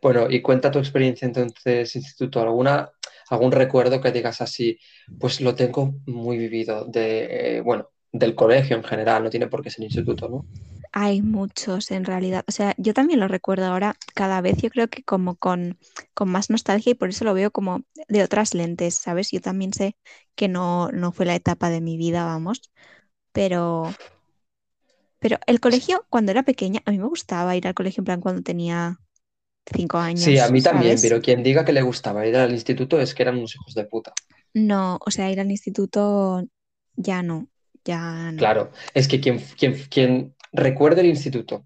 Bueno, y cuenta tu experiencia entonces, instituto, alguna, algún recuerdo que digas así, pues lo tengo muy vivido de, eh, bueno, del colegio en general, no tiene por qué ser instituto, ¿no? Hay muchos en realidad. O sea, yo también lo recuerdo ahora cada vez, yo creo que como con, con más nostalgia y por eso lo veo como de otras lentes, ¿sabes? Yo también sé que no, no fue la etapa de mi vida, vamos, pero, pero el colegio cuando era pequeña, a mí me gustaba ir al colegio en plan cuando tenía cinco Sí, a años, mí también, ¿sabes? pero quien diga que le gustaba ir al instituto es que eran unos hijos de puta. No, o sea, ir al instituto ya no, ya no. Claro, es que quien, quien, quien recuerde el instituto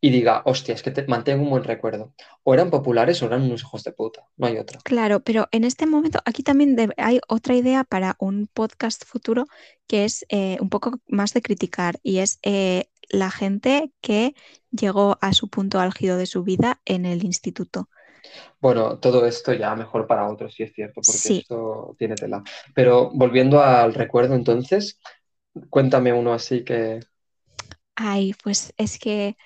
y diga, hostia, es que te mantengo un buen recuerdo, o eran populares o eran unos hijos de puta, no hay otra. Claro, pero en este momento aquí también hay otra idea para un podcast futuro que es eh, un poco más de criticar y es eh, la gente que llegó a su punto álgido de su vida en el instituto. Bueno, todo esto ya mejor para otros, sí es cierto, porque Sí, esto tiene tela. Pero volviendo al recuerdo entonces, cuéntame uno así que... Ay, pues es que,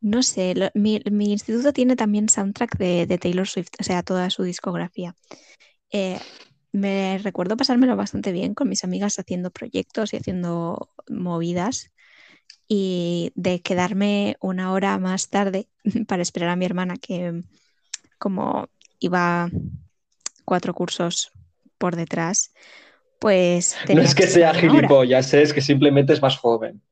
no sé, lo- mi, mi instituto tiene también soundtrack de, de Taylor Swift, o sea, toda su discografía. Eh, me recuerdo pasármelo bastante bien con mis amigas haciendo proyectos y haciendo movidas y de quedarme una hora más tarde para esperar a mi hermana que como iba cuatro cursos por detrás, pues No es que que sea gilipollas, ¿eh? es que simplemente es más joven.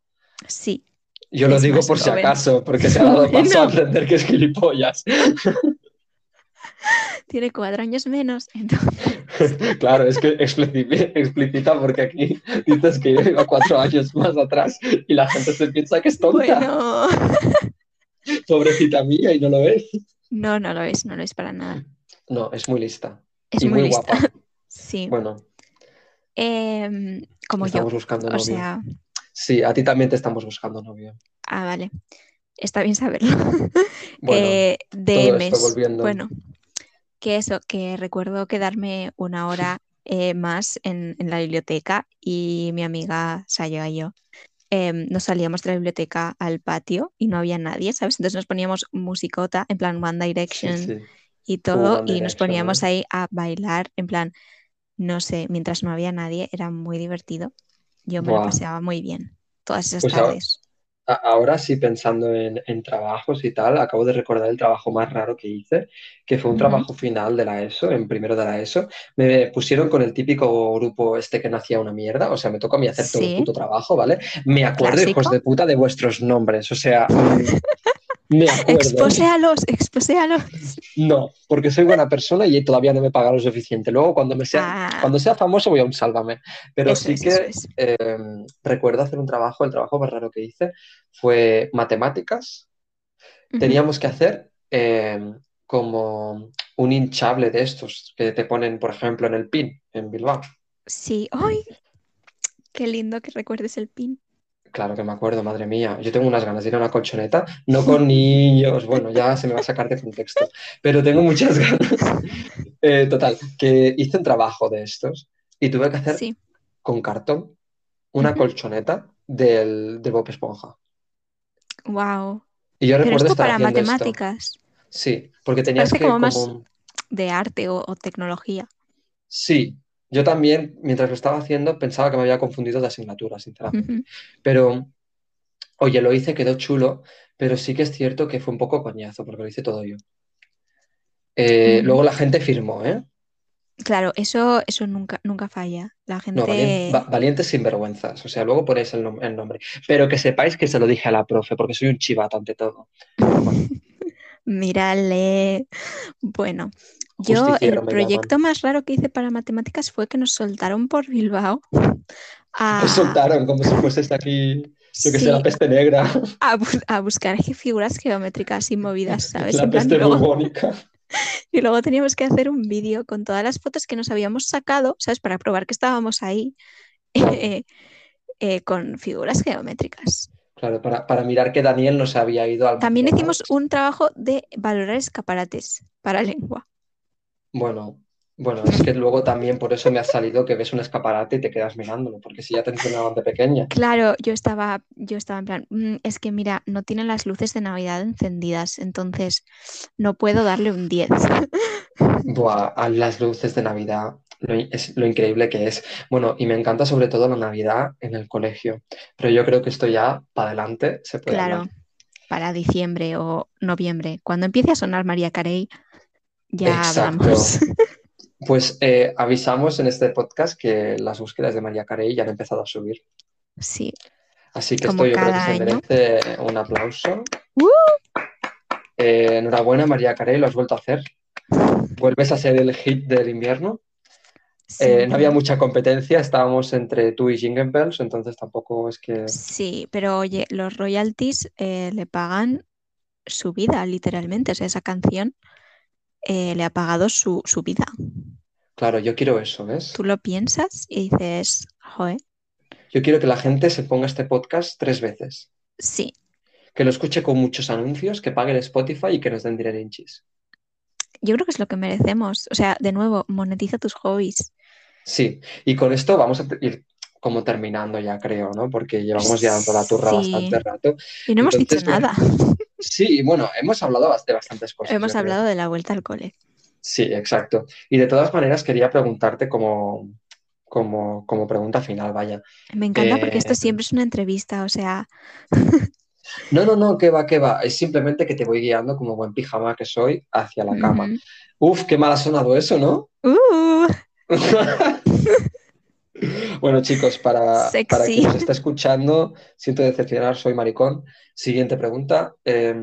Sí, Yo lo digo por si acaso, porque se ha dado paso a aprender que es gilipollas. tiene cuatro años menos, entonces Claro, es que explicita porque aquí dices que yo iba cuatro años más atrás y la gente se piensa que es tonta. bueno, Pobrecita mía y no lo es. no, no lo es, no lo es para nada. No, es muy lista. Es y muy, muy lista. guapa. Sí, Bueno, Em, como yo, estamos buscando o novio. sea, Sí, a ti también te estamos buscando novio. ah, vale, está bien saberlo. Bueno, Eh, DMs, bueno, que eso, que recuerdo quedarme una hora eh, más en, en la biblioteca y mi amiga Saya y yo em, nos salíamos de la biblioteca al patio y no había nadie, ¿sabes? Entonces nos poníamos musicota, en plan One Direction sí. y todo, One y nos poníamos ¿eh? ahí a bailar, en plan, no sé, mientras no había nadie, era muy divertido. Yo me lo paseaba muy bien todas esas Pues tardes. Ahora sí, pensando en, en trabajos y tal, acabo de recordar el trabajo más raro que hice, que fue un trabajo final de la ESO, en primero de la ESO. Me pusieron con el típico grupo este que no hacía una mierda, o sea, me tocó a mí hacer todo el puto trabajo, ¿vale? Me acuerdo, hijos Clásico. de puta, de vuestros nombres, o sea, me acuerdo. Exposéalos, exposéalos. No, porque soy buena persona y todavía no me paga lo suficiente. Luego, cuando me sea, Ah. cuando sea famoso, voy a un sálvame. Pero Eso sí es, que es. eh, recuerdo hacer un trabajo, el trabajo más raro que hice fue matemáticas. Teníamos que hacer eh, como un hinchable de estos que te ponen, por ejemplo, en el PIN, en Bilbao. Sí, ¡ay! Qué lindo que recuerdes el pin. Claro que me acuerdo, madre mía. Yo tengo unas ganas de ir a una colchoneta, no con niños, bueno, ya se me va a sacar de contexto, pero tengo muchas ganas. Eh, total, que hice un trabajo de estos y tuve que hacer Sí. con cartón una colchoneta del, de Bob Esponja. Wow. Y yo Pero recuerdo esto estar para haciendo esto. matemáticas, Sí, porque tenías Parece que como más- como- de arte o, o tecnología. Sí, yo también, mientras lo estaba haciendo, pensaba que me había confundido de asignatura, sinceramente. Ujú. Pero, oye, lo hice, quedó chulo, pero sí que es cierto que fue un poco coñazo, porque lo hice todo yo. Eh, luego la gente firmó, ¿eh? Claro, eso, eso nunca, nunca falla. La No, gente. va- valientes sinvergüenzas. O sea, luego ponéis el, nom- el nombre. Pero que sepáis que se lo dije a la profe, porque soy un chivato ante todo. Mírale. Bueno, yo el proyecto más raro que hice para matemáticas fue que nos soltaron por Bilbao a, Os soltaron como si fueses aquí, yo que sé, la sí, peste negra, a, bu- a buscar figuras geométricas y movidas, ¿sabes? la En plan, peste y luego, bubónica. y luego teníamos que hacer un vídeo con todas las fotos que nos habíamos sacado, ¿sabes? Para probar que estábamos ahí eh, eh, con figuras geométricas. Claro, para, para mirar que Daniel no se había ido al También hicimos un trabajo de valorar escaparates para lengua. Bueno, bueno, es que luego también por eso me ha salido que ves un escaparate y te quedas mirándolo, porque si ya te enseñaban de pequeña. Claro, yo estaba, yo estaba en plan, "Mm, es que mira, no tienen las luces de Navidad encendidas, entonces no puedo darle un 10. Buah, a las luces de Navidad, lo, es lo increíble que es. Bueno, y me encanta sobre todo la Navidad en el colegio, pero yo creo que esto ya para adelante se puede Claro, hablar. para diciembre o noviembre, cuando empiece a sonar María Carey, ya Exacto. hablamos. Pues eh, avisamos en este podcast que las búsquedas de María Carey ya han empezado a subir. Sí, Así que Como esto yo creo que se merece un aplauso. ¡Uh! Eh, enhorabuena, María Carey, lo has vuelto a hacer. Vuelves a ser el hit del invierno. sí, Eh, no había mucha competencia, estábamos entre tú y Jingle Bells, entonces tampoco es que... sí, pero oye, los royalties le pagan su vida, literalmente. O sea, esa canción eh, le ha pagado su, su vida. Claro, yo quiero eso, ¿ves? Tú lo piensas y dices, joder, Yo quiero que la gente se ponga este podcast tres veces, sí, que lo escuche con muchos anuncios, que pague el Spotify y que nos den dinerinchis. yo creo que es lo que merecemos. O sea, de nuevo, monetiza tus hobbies. Sí, y con esto vamos a ir como terminando ya, creo, ¿no? Porque llevamos ya dando la turra Sí. bastante rato. Y no hemos dicho Entonces, bueno, nada. Sí, bueno, hemos hablado de bastantes cosas. Hemos creo. hablado de la vuelta al cole. Sí, exacto. Y de todas maneras quería preguntarte como, como, como pregunta final, vaya. Me encanta porque esto Eh, siempre es una entrevista, o sea, No, no, no, que va, que va. Es simplemente que te voy guiando como buen pijama que soy hacia la cama. ujú. Uf, qué mal ha sonado eso, ¿no? Uh, Bueno, chicos, para, para quien nos está escuchando, siento decepcionar, soy maricón. Siguiente pregunta. Eh,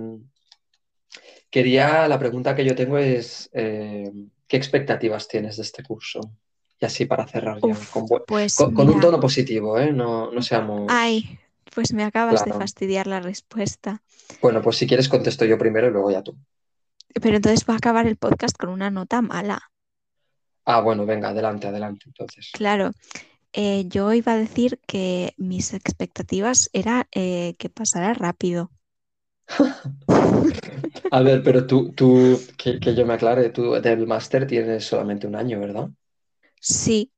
quería, la pregunta que yo tengo es, eh, ¿qué expectativas tienes de este curso? Y así para cerrar ya, con, pues con- con un tono positivo, ¿eh? No, no seamos... ay, pues me acabas de fastidiar la respuesta. Bueno, pues si quieres contesto yo primero y luego ya tú. Pero entonces va a acabar el podcast con una nota mala. Ah, bueno, venga, adelante, adelante, entonces. Claro, eh, yo iba a decir que mis expectativas era eh, que pasara rápido. A ver, pero tú, tú que, que yo me aclare, tú del máster tienes solamente un año, ¿verdad? Sí,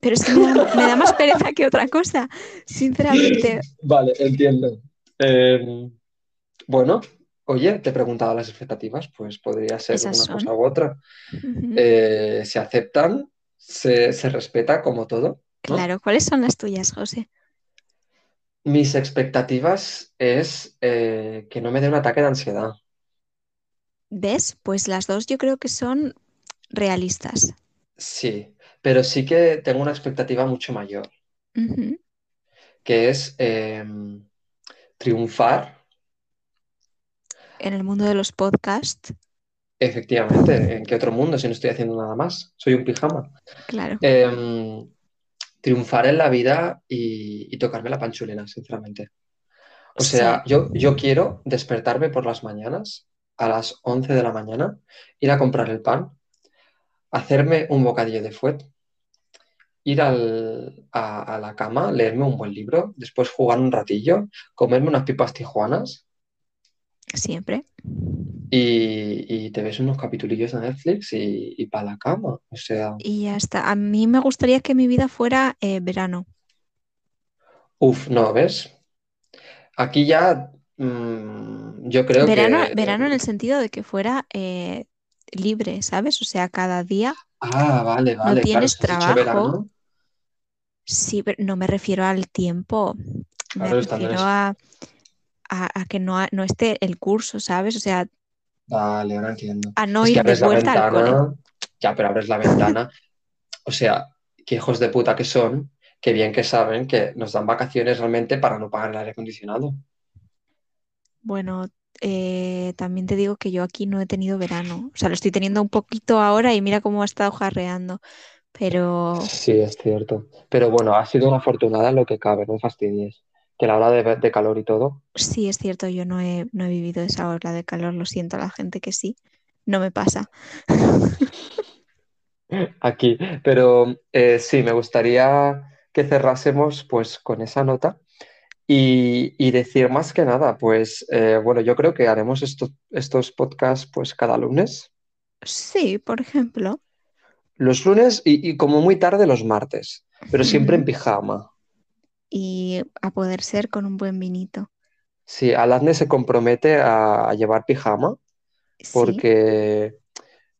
pero es que me da, me da más pereza que otra cosa, sinceramente. Vale, entiendo. Eh, bueno, oye, te he preguntado las expectativas, pues podría ser Esas una son. cosa u otra. Eh, se aceptan, se, se respeta como todo, ¿no? Claro, ¿cuáles son las tuyas, José? Mis expectativas es eh, que no me dé un ataque de ansiedad. ¿Ves? Pues las dos yo creo que son realistas. Sí, pero sí que tengo una expectativa mucho mayor, que es eh, triunfar, En el mundo de los podcasts, efectivamente. ¿En qué otro mundo si no estoy haciendo nada más? Soy un pijama. claro. Em, triunfar en la vida y, y tocarme la panchulina, sinceramente. O sea, yo, yo quiero despertarme por las mañanas, a las 11 de la mañana, ir a comprar el pan, hacerme un bocadillo de fuet, ir al- a, a la cama, leerme un buen libro, después jugar un ratillo, comerme unas pipas tijuanas Siempre. y, y te ves unos capitulillos de Netflix y, y para la cama. O sea, Y ya está. A mí me gustaría que mi vida fuera eh, verano. uff, no, ¿ves? Aquí ya mm, yo creo Verano, que... verano en el sentido de que fuera eh, libre, ¿sabes? O sea, cada día Ah, vale, vale, claro, tienes trabajo. verano. sí, pero no me refiero al tiempo. Me Claro, refiero a, a- a que no, esté el curso, ¿sabes? O sea, Vale, ahora entiendo. a no Es que ir de abres la vuelta al cole. ventana, ya, pero abres la ventana. O sea, qué hijos de puta que son, qué bien que saben que nos dan vacaciones realmente para no pagar el aire acondicionado. Bueno, eh, también te digo que yo aquí no he tenido verano. O sea, lo estoy teniendo un poquito ahora y mira cómo ha estado jarreando. Pero Sí, es cierto. Pero bueno, ha sido una afortunada en lo que cabe, no fastidies. Que la hora de, de calor y todo. sí, es cierto, yo no he, no he vivido esa ola de calor. Lo siento a la gente que sí. No me pasa. aquí. Pero eh, sí, me gustaría que cerrásemos pues con esa nota y, y decir más que nada, pues eh, bueno, yo creo que haremos estos, estos podcasts pues cada lunes. Sí, por ejemplo. Los lunes y, y como muy tarde los martes, pero siempre en pijama. Y a poder ser con un buen vinito. Sí, Aladne se compromete a, a llevar pijama Sí, porque,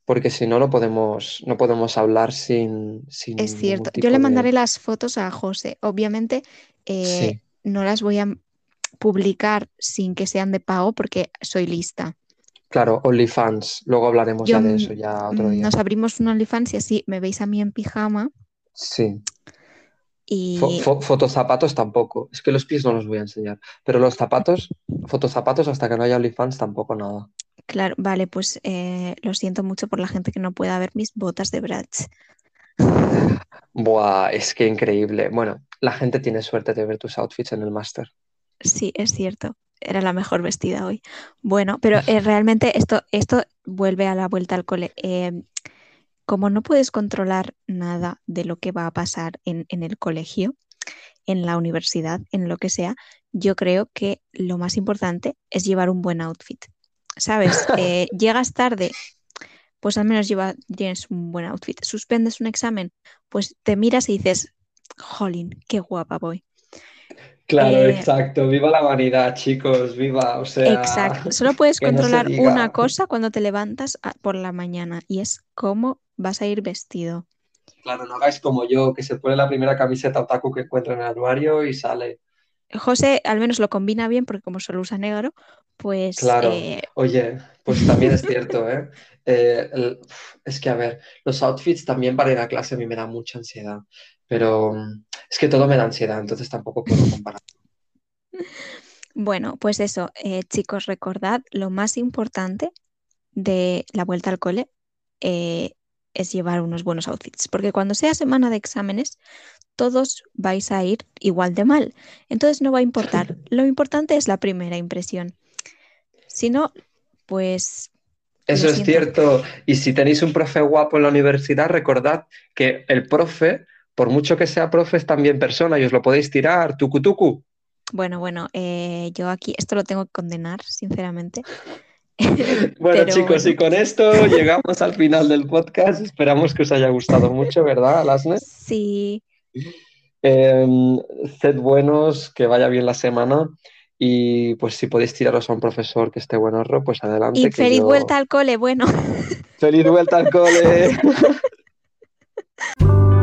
porque si no, no podemos, no podemos hablar sin, sin es cierto. Yo le de... mandaré las fotos a José. Obviamente, eh, Sí, no las voy a publicar sin que sean de pago porque soy lista. claro, OnlyFans. Luego hablaremos Yo ya de eso, ya otro día. nos abrimos un OnlyFans y así me veis a mí en pijama Sí. Fo- y fo- fotozapatos tampoco. Es que los pies no los voy a enseñar. Pero los zapatos, fotozapatos hasta que no haya OnlyFans tampoco nada. claro, vale, pues eh, lo siento mucho por la gente que no pueda ver mis botas de Bratz. Buah, es que increíble. Bueno, la gente tiene suerte de ver tus outfits en el máster. Sí, es cierto. Era la mejor vestida hoy. Bueno, pero eh, realmente esto, esto vuelve a la vuelta al cole. Eh, como no puedes controlar nada de lo que va a pasar en, en el colegio, en la universidad, en lo que sea, yo creo que lo más importante es llevar un buen outfit. ¿Sabes? Eh, llegas tarde, pues al menos lleva, tienes un buen outfit. Suspendes un examen, pues te miras y dices, jolín, qué guapa voy. Claro, Eh, exacto. Viva la vanidad, chicos, viva. O sea, Exacto. Solo puedes que no se controlar una cosa cuando te levantas a- por la mañana y es cómo vas a ir vestido. Claro, no hagáis como yo, que se pone la primera camiseta otaku que encuentra en el armario y sale. José al menos lo combina bien porque como solo usa negro, pues Claro. eh, Oye, pues también es cierto, ¿eh? Eh, el- es que, a ver, los outfits también para ir a clase a mí me da mucha ansiedad, pero mm, es que todo me da ansiedad, entonces tampoco puedo comparar. bueno, pues eso, eh, chicos, recordad lo más importante de la vuelta al cole eh, es llevar unos buenos outfits, porque cuando sea semana de exámenes, todos vais a ir igual de mal. Entonces no va a importar. Lo importante es la primera impresión. Si no, pues Eso es cierto. Y si tenéis un profe guapo en la universidad, recordad que el profe, por mucho que sea profe, es también persona y os lo podéis tirar, tucu tucu. bueno, bueno, eh, yo aquí esto lo tengo que condenar, sinceramente. Bueno, Pero chicos, y con esto llegamos al final del podcast. Esperamos que os haya gustado mucho, ¿verdad, Alasne? Sí, Eh, sed buenos, que vaya bien la semana. Y pues si podéis tiraros a un profesor que esté buenorro, pues adelante. y que feliz yo- vuelta al cole, bueno. ¡Feliz vuelta al cole!